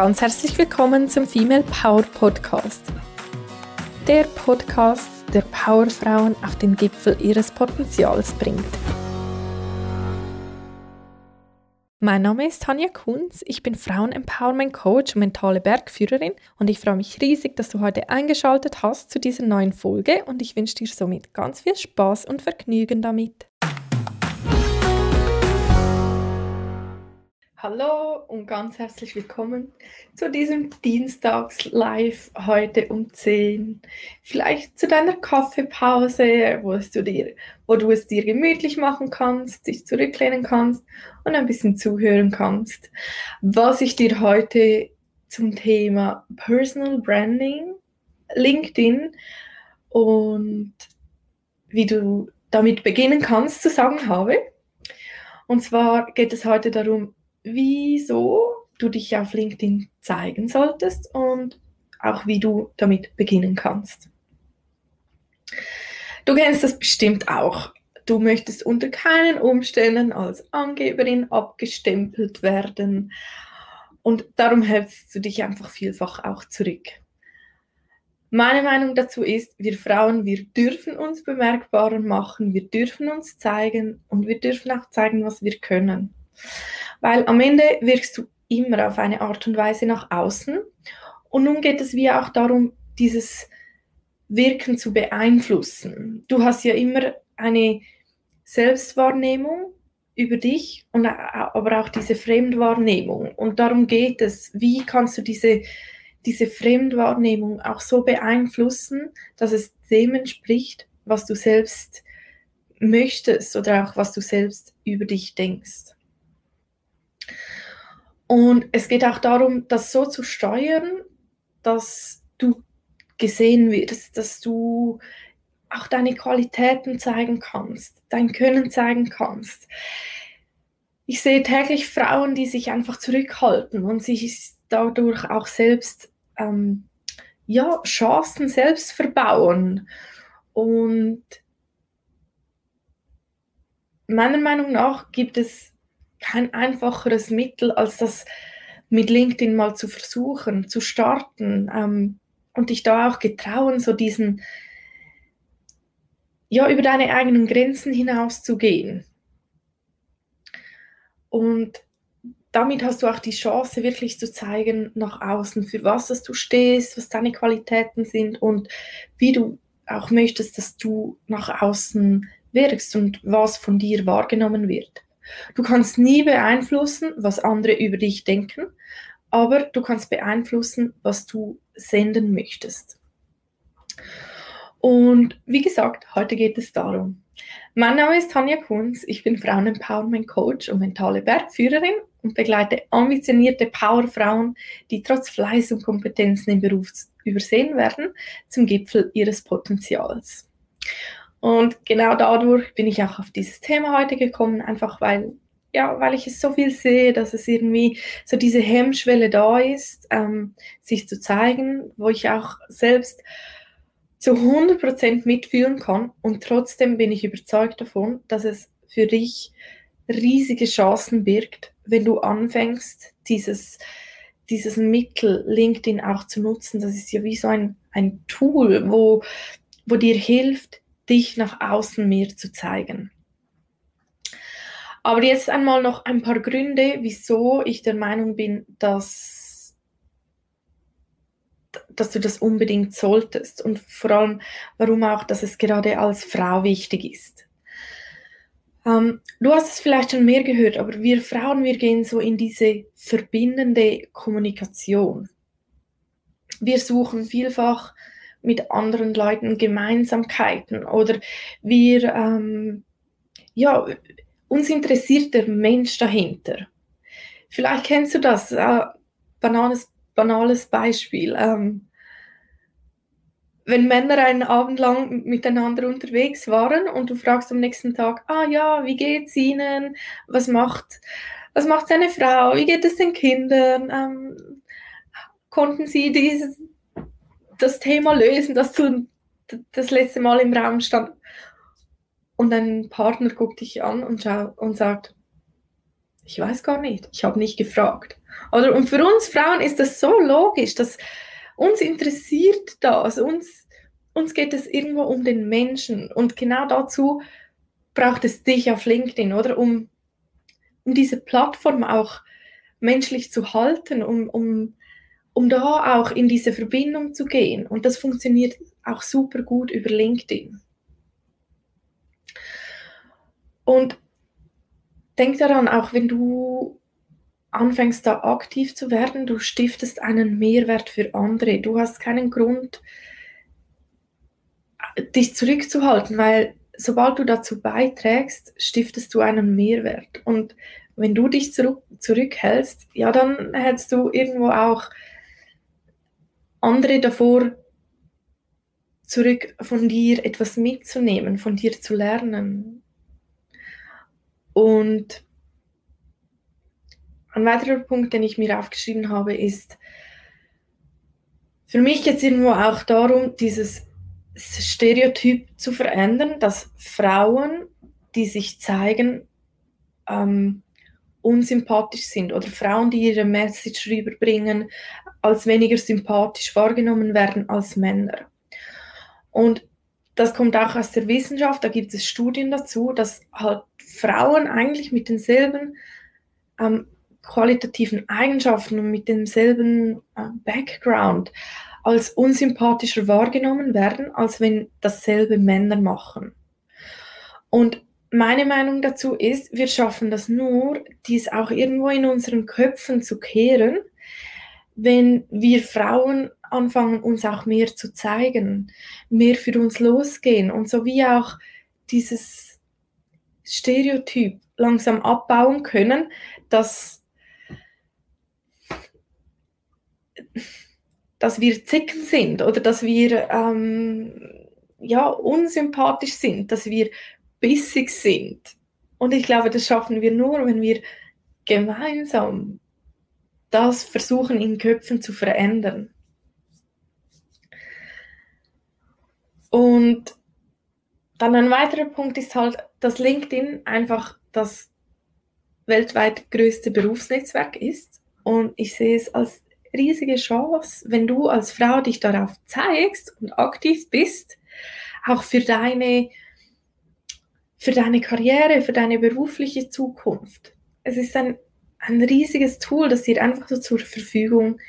ganz herzlich willkommen zum Female Power Podcast. Der Podcast, der Powerfrauen auf den Gipfel ihres Potenzials bringt. Mein Name ist Tanja Kunz, ich bin Frauen-Empowerment Coach und mentale Bergführerin und ich freue mich riesig, dass du heute eingeschaltet hast zu dieser neuen Folge und ich wünsche dir somit ganz viel Spaß und Vergnügen damit. Hallo und ganz herzlich willkommen zu diesem Dienstags-Live heute um 10. Vielleicht zu deiner Kaffeepause, wo, du dir, wo du es dir gemütlich machen kannst, dich zurücklehnen kannst und ein bisschen zuhören kannst. Was ich dir heute zum Thema Personal Branding, LinkedIn und wie du damit beginnen kannst zu sagen habe. Und zwar geht es heute darum, wieso du dich auf LinkedIn zeigen solltest und auch wie du damit beginnen kannst. Du kennst das bestimmt auch. Du möchtest unter keinen Umständen als Angeberin abgestempelt werden und darum hältst du dich einfach vielfach auch zurück. Meine Meinung dazu ist, wir Frauen, wir dürfen uns bemerkbarer machen, wir dürfen uns zeigen und wir dürfen auch zeigen, was wir können. Weil am Ende wirkst du immer auf eine Art und Weise nach außen. Und nun geht es wie auch darum, dieses Wirken zu beeinflussen. Du hast ja immer eine Selbstwahrnehmung über dich und aber auch diese Fremdwahrnehmung. Und darum geht es. Wie kannst du diese, diese Fremdwahrnehmung auch so beeinflussen, dass es dem entspricht, was du selbst möchtest oder auch was du selbst über dich denkst. Und es geht auch darum, das so zu steuern, dass du gesehen wirst, dass du auch deine Qualitäten zeigen kannst, dein Können zeigen kannst. Ich sehe täglich Frauen, die sich einfach zurückhalten und sich dadurch auch selbst ähm, ja, Chancen selbst verbauen. Und meiner Meinung nach gibt es kein einfacheres Mittel, als das mit LinkedIn mal zu versuchen, zu starten ähm, und dich da auch getrauen, so diesen, ja, über deine eigenen Grenzen hinaus zu gehen. Und damit hast du auch die Chance, wirklich zu zeigen nach außen, für was dass du stehst, was deine Qualitäten sind und wie du auch möchtest, dass du nach außen wirkst und was von dir wahrgenommen wird. Du kannst nie beeinflussen, was andere über dich denken, aber du kannst beeinflussen, was du senden möchtest. Und wie gesagt, heute geht es darum. Mein Name ist Tanja Kunz, ich bin Frauen-Empowerment Coach und mentale Bergführerin und begleite ambitionierte Powerfrauen, die trotz Fleiß und Kompetenzen im Beruf übersehen werden, zum Gipfel ihres Potenzials. Und genau dadurch bin ich auch auf dieses Thema heute gekommen, einfach weil, ja, weil ich es so viel sehe, dass es irgendwie so diese Hemmschwelle da ist, ähm, sich zu zeigen, wo ich auch selbst zu 100% mitfühlen kann. Und trotzdem bin ich überzeugt davon, dass es für dich riesige Chancen birgt, wenn du anfängst, dieses, dieses Mittel LinkedIn auch zu nutzen. Das ist ja wie so ein, ein Tool, wo, wo dir hilft, dich nach außen mehr zu zeigen. Aber jetzt einmal noch ein paar Gründe, wieso ich der Meinung bin, dass, dass du das unbedingt solltest und vor allem, warum auch, dass es gerade als Frau wichtig ist. Ähm, du hast es vielleicht schon mehr gehört, aber wir Frauen, wir gehen so in diese verbindende Kommunikation. Wir suchen vielfach mit anderen Leuten Gemeinsamkeiten oder wir, ähm, ja, uns interessiert der Mensch dahinter. Vielleicht kennst du das, äh, banales, banales Beispiel. Ähm, wenn Männer einen Abend lang miteinander unterwegs waren und du fragst am nächsten Tag, ah ja, wie geht's ihnen? Was macht, was macht seine Frau? Wie geht es den Kindern? Ähm, konnten sie dieses, das Thema lösen, das du das letzte Mal im Raum stand. Und ein Partner guckt dich an und, und sagt, Ich weiß gar nicht. Ich habe nicht gefragt. Oder, und für uns Frauen ist das so logisch, dass uns interessiert das. Uns, uns geht es irgendwo um den Menschen. Und genau dazu braucht es dich auf LinkedIn, oder? Um, um diese Plattform auch menschlich zu halten, um, um, um da auch in diese Verbindung zu gehen. Und das funktioniert auch super gut über LinkedIn. Und denk daran, auch wenn du anfängst da aktiv zu werden, du stiftest einen Mehrwert für andere. Du hast keinen Grund, dich zurückzuhalten, weil sobald du dazu beiträgst, stiftest du einen Mehrwert. Und wenn du dich zurück, zurückhältst, ja, dann hältst du irgendwo auch andere davor zurück, von dir etwas mitzunehmen, von dir zu lernen. Und ein weiterer Punkt, den ich mir aufgeschrieben habe, ist für mich jetzt irgendwo auch darum, dieses Stereotyp zu verändern, dass Frauen, die sich zeigen, ähm, unsympathisch sind oder Frauen, die ihre Message rüberbringen, als weniger sympathisch wahrgenommen werden als Männer. Und das kommt auch aus der Wissenschaft, da gibt es Studien dazu, dass halt Frauen eigentlich mit denselben ähm, qualitativen Eigenschaften und mit demselben äh, Background als unsympathischer wahrgenommen werden, als wenn dasselbe Männer machen. Und meine Meinung dazu ist, wir schaffen das nur, dies auch irgendwo in unseren Köpfen zu kehren, wenn wir Frauen anfangen, uns auch mehr zu zeigen, mehr für uns losgehen und so wie auch dieses Stereotyp langsam abbauen können, dass, dass wir Zicken sind oder dass wir ähm, ja, unsympathisch sind, dass wir bissig sind. Und ich glaube, das schaffen wir nur, wenn wir gemeinsam das versuchen in Köpfen zu verändern. Und dann ein weiterer Punkt ist halt, dass LinkedIn einfach das weltweit größte Berufsnetzwerk ist. Und ich sehe es als riesige Chance, wenn du als Frau dich darauf zeigst und aktiv bist, auch für deine für deine Karriere, für deine berufliche Zukunft. Es ist ein, ein riesiges Tool, das dir einfach so zur Verfügung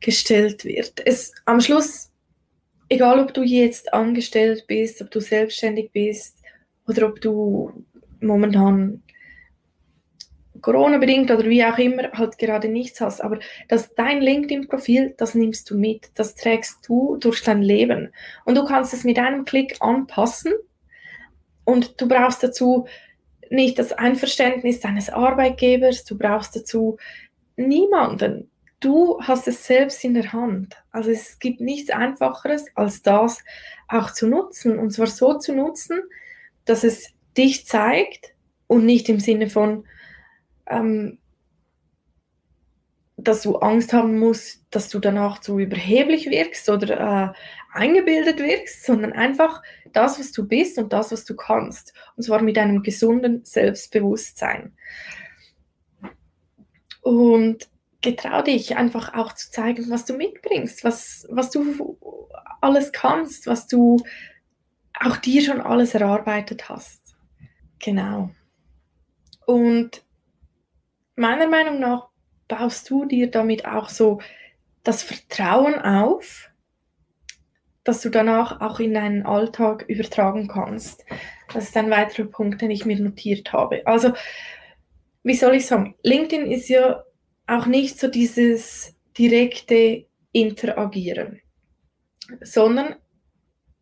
gestellt wird. Es am Schluss, egal ob du jetzt angestellt bist, ob du selbstständig bist oder ob du momentan Corona-bedingt oder wie auch immer halt gerade nichts hast, aber dass dein LinkedIn-Profil, das nimmst du mit, das trägst du durch dein Leben und du kannst es mit einem Klick anpassen und du brauchst dazu nicht das Einverständnis deines Arbeitgebers, du brauchst dazu niemanden. Du hast es selbst in der Hand. Also es gibt nichts Einfacheres, als das auch zu nutzen. Und zwar so zu nutzen, dass es dich zeigt und nicht im Sinne von, ähm, dass du Angst haben musst, dass du danach zu überheblich wirkst oder äh, eingebildet wirkst, sondern einfach das, was du bist und das, was du kannst. Und zwar mit einem gesunden Selbstbewusstsein. Und getrau dich einfach auch zu zeigen, was du mitbringst, was, was du alles kannst, was du auch dir schon alles erarbeitet hast. Genau. Und meiner Meinung nach baust du dir damit auch so das Vertrauen auf, dass du danach auch in deinen Alltag übertragen kannst. Das ist ein weiterer Punkt, den ich mir notiert habe. Also, wie soll ich sagen, LinkedIn ist ja auch nicht so dieses direkte Interagieren, sondern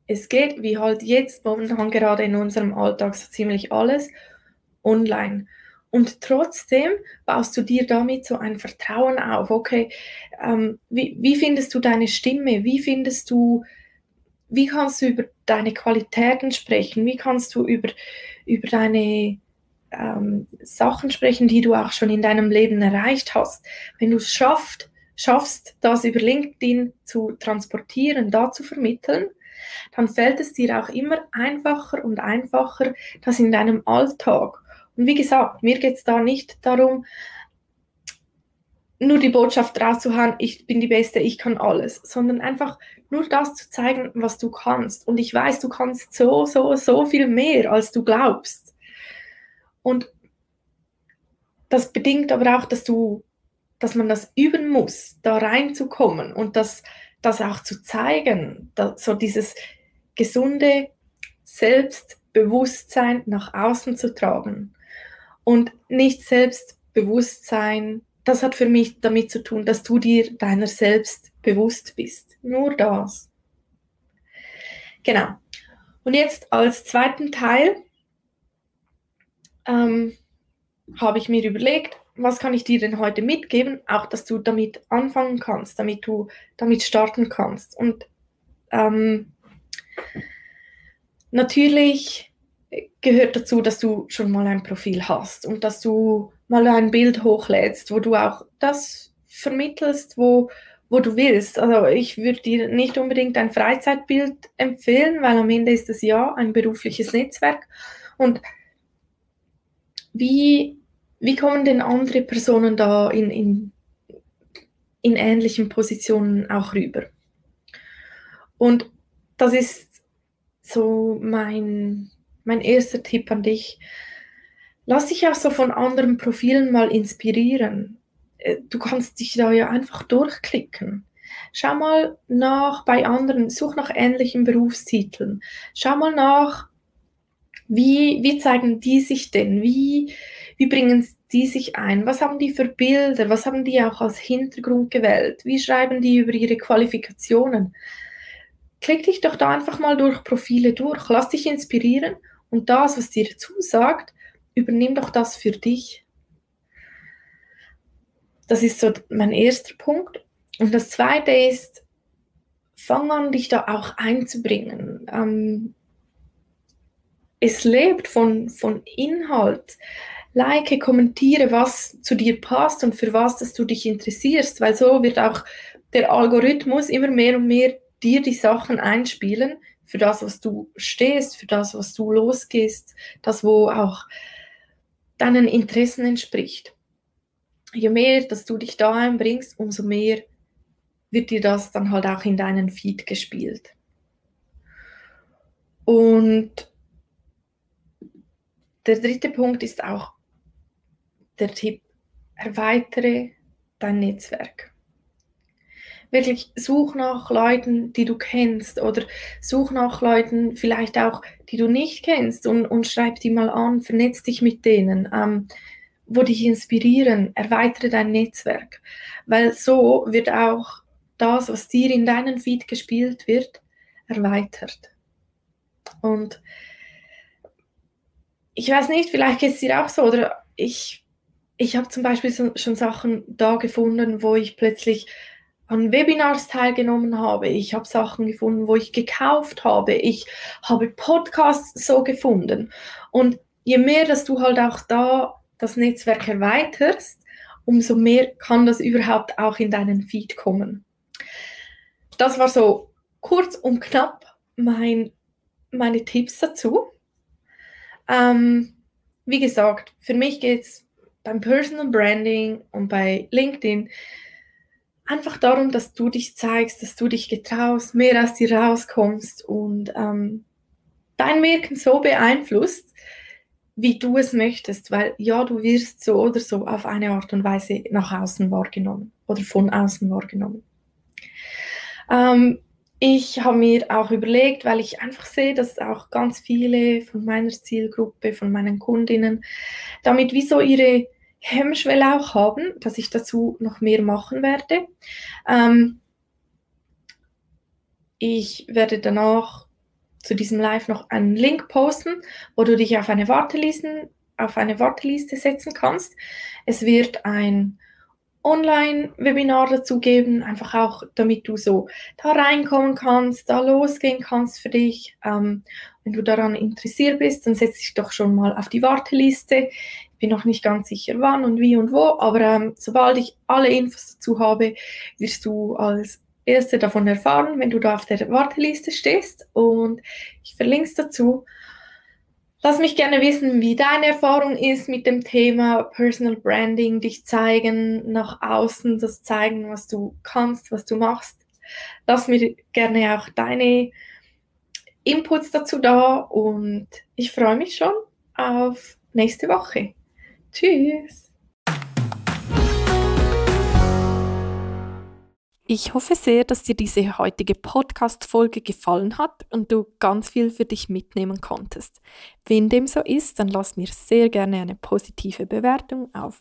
es geht, wie halt jetzt momentan gerade in unserem Alltag so ziemlich alles, online. Und trotzdem baust du dir damit so ein Vertrauen auf. Okay, ähm, wie, wie findest du deine Stimme? Wie findest du wie kannst du über deine Qualitäten sprechen? Wie kannst du über, über deine ähm, Sachen sprechen, die du auch schon in deinem Leben erreicht hast? Wenn du es schaffst, schaffst, das über LinkedIn zu transportieren, da zu vermitteln, dann fällt es dir auch immer einfacher und einfacher, das in deinem Alltag Und wie gesagt, mir geht es da nicht darum, nur die Botschaft rauszuhauen, ich bin die Beste, ich kann alles, sondern einfach nur das zu zeigen, was du kannst. Und ich weiß, du kannst so, so, so viel mehr, als du glaubst. Und das bedingt aber auch, dass du, dass man das üben muss, da reinzukommen und das, das auch zu zeigen, so dieses gesunde Selbstbewusstsein nach außen zu tragen. Und nicht Selbstbewusstsein das hat für mich damit zu tun, dass du dir deiner selbst bewusst bist. Nur das. Genau. Und jetzt als zweiten Teil ähm, habe ich mir überlegt, was kann ich dir denn heute mitgeben, auch dass du damit anfangen kannst, damit du damit starten kannst. Und ähm, natürlich gehört dazu, dass du schon mal ein Profil hast und dass du mal ein Bild hochlädst, wo du auch das vermittelst, wo, wo du willst. Also ich würde dir nicht unbedingt ein Freizeitbild empfehlen, weil am Ende ist es ja ein berufliches Netzwerk. Und wie, wie kommen denn andere Personen da in, in, in ähnlichen Positionen auch rüber? Und das ist so mein, mein erster Tipp an dich lass dich auch so von anderen Profilen mal inspirieren. Äh, du kannst dich da ja einfach durchklicken. Schau mal nach bei anderen, such nach ähnlichen Berufstiteln. Schau mal nach, wie, wie zeigen die sich denn? Wie, wie bringen die sich ein? Was haben die für Bilder? Was haben die auch als Hintergrund gewählt? Wie schreiben die über ihre Qualifikationen? Klick dich doch da einfach mal durch Profile durch. Lass dich inspirieren und das, was dir zusagt, übernimm doch das für dich. Das ist so mein erster Punkt. Und das zweite ist, fang an, dich da auch einzubringen. Ähm, es lebt von, von Inhalt. Like, kommentiere, was zu dir passt und für was dass du dich interessierst, weil so wird auch der Algorithmus immer mehr und mehr dir die Sachen einspielen, für das, was du stehst, für das, was du losgehst, das, wo auch deinen Interessen entspricht. Je mehr, dass du dich da einbringst, umso mehr wird dir das dann halt auch in deinen Feed gespielt. Und der dritte Punkt ist auch der Tipp, erweitere dein Netzwerk wirklich such nach Leuten, die du kennst oder such nach Leuten vielleicht auch, die du nicht kennst und, und schreib die mal an, vernetz dich mit denen, ähm, wo dich inspirieren, erweitere dein Netzwerk, weil so wird auch das, was dir in deinen Feed gespielt wird, erweitert. Und ich weiß nicht, vielleicht geht es dir auch so, oder ich, ich habe zum Beispiel schon Sachen da gefunden, wo ich plötzlich an Webinars teilgenommen habe. Ich habe Sachen gefunden, wo ich gekauft habe. Ich habe Podcasts so gefunden. Und je mehr, dass du halt auch da das Netzwerk erweiterst, umso mehr kann das überhaupt auch in deinen Feed kommen. Das war so kurz und knapp mein, meine Tipps dazu. Ähm, wie gesagt, für mich geht es beim Personal Branding und bei LinkedIn einfach darum, dass du dich zeigst, dass du dich getraust, mehr aus dir rauskommst und ähm, dein Wirken so beeinflusst, wie du es möchtest, weil ja, du wirst so oder so auf eine Art und Weise nach außen wahrgenommen oder von außen wahrgenommen. Ähm, ich habe mir auch überlegt, weil ich einfach sehe, dass auch ganz viele von meiner Zielgruppe, von meinen Kundinnen, damit wie so ihre Hemmschwelle auch haben, dass ich dazu noch mehr machen werde. Ähm, ich werde danach zu diesem Live noch einen Link posten, wo du dich auf eine Warteliste, auf eine Warteliste setzen kannst. Es wird ein Online-Webinar dazu geben, einfach auch, damit du so da reinkommen kannst, da losgehen kannst für dich. Ähm, wenn du daran interessiert bist, dann setz dich doch schon mal auf die Warteliste bin noch nicht ganz sicher, wann und wie und wo, aber ähm, sobald ich alle Infos dazu habe, wirst du als Erste davon erfahren, wenn du da auf der Warteliste stehst und ich verlinke es dazu. Lass mich gerne wissen, wie deine Erfahrung ist mit dem Thema Personal Branding, dich zeigen, nach außen das zeigen, was du kannst, was du machst. Lass mir gerne auch deine Inputs dazu da und ich freue mich schon auf nächste Woche. Tschüss! Ich hoffe sehr, dass dir diese heutige Podcast-Folge gefallen hat und du ganz viel für dich mitnehmen konntest. Wenn dem so ist, dann lass mir sehr gerne eine positive Bewertung auf